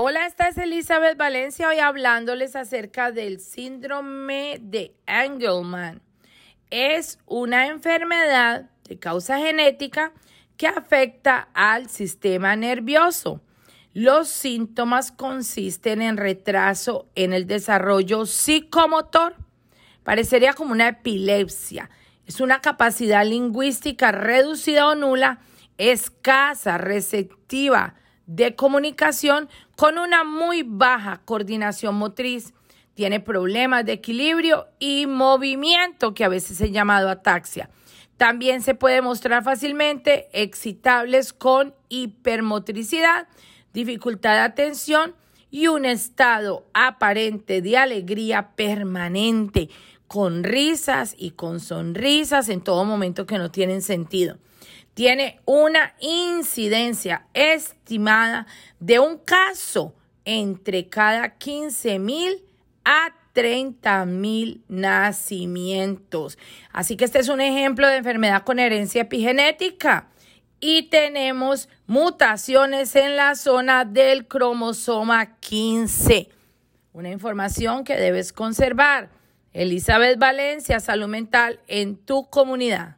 Hola, esta es Elizabeth Valencia hoy hablándoles acerca del síndrome de Engelmann. Es una enfermedad de causa genética que afecta al sistema nervioso. Los síntomas consisten en retraso en el desarrollo psicomotor. Parecería como una epilepsia. Es una capacidad lingüística reducida o nula, escasa, receptiva de comunicación con una muy baja coordinación motriz. Tiene problemas de equilibrio y movimiento, que a veces es llamado ataxia. También se puede mostrar fácilmente excitables con hipermotricidad, dificultad de atención y un estado aparente de alegría permanente, con risas y con sonrisas en todo momento que no tienen sentido. Tiene una incidencia estimada de un caso entre cada 15 mil a 30 mil nacimientos. Así que este es un ejemplo de enfermedad con herencia epigenética. Y tenemos mutaciones en la zona del cromosoma 15. Una información que debes conservar. Elizabeth Valencia, Salud Mental en tu comunidad.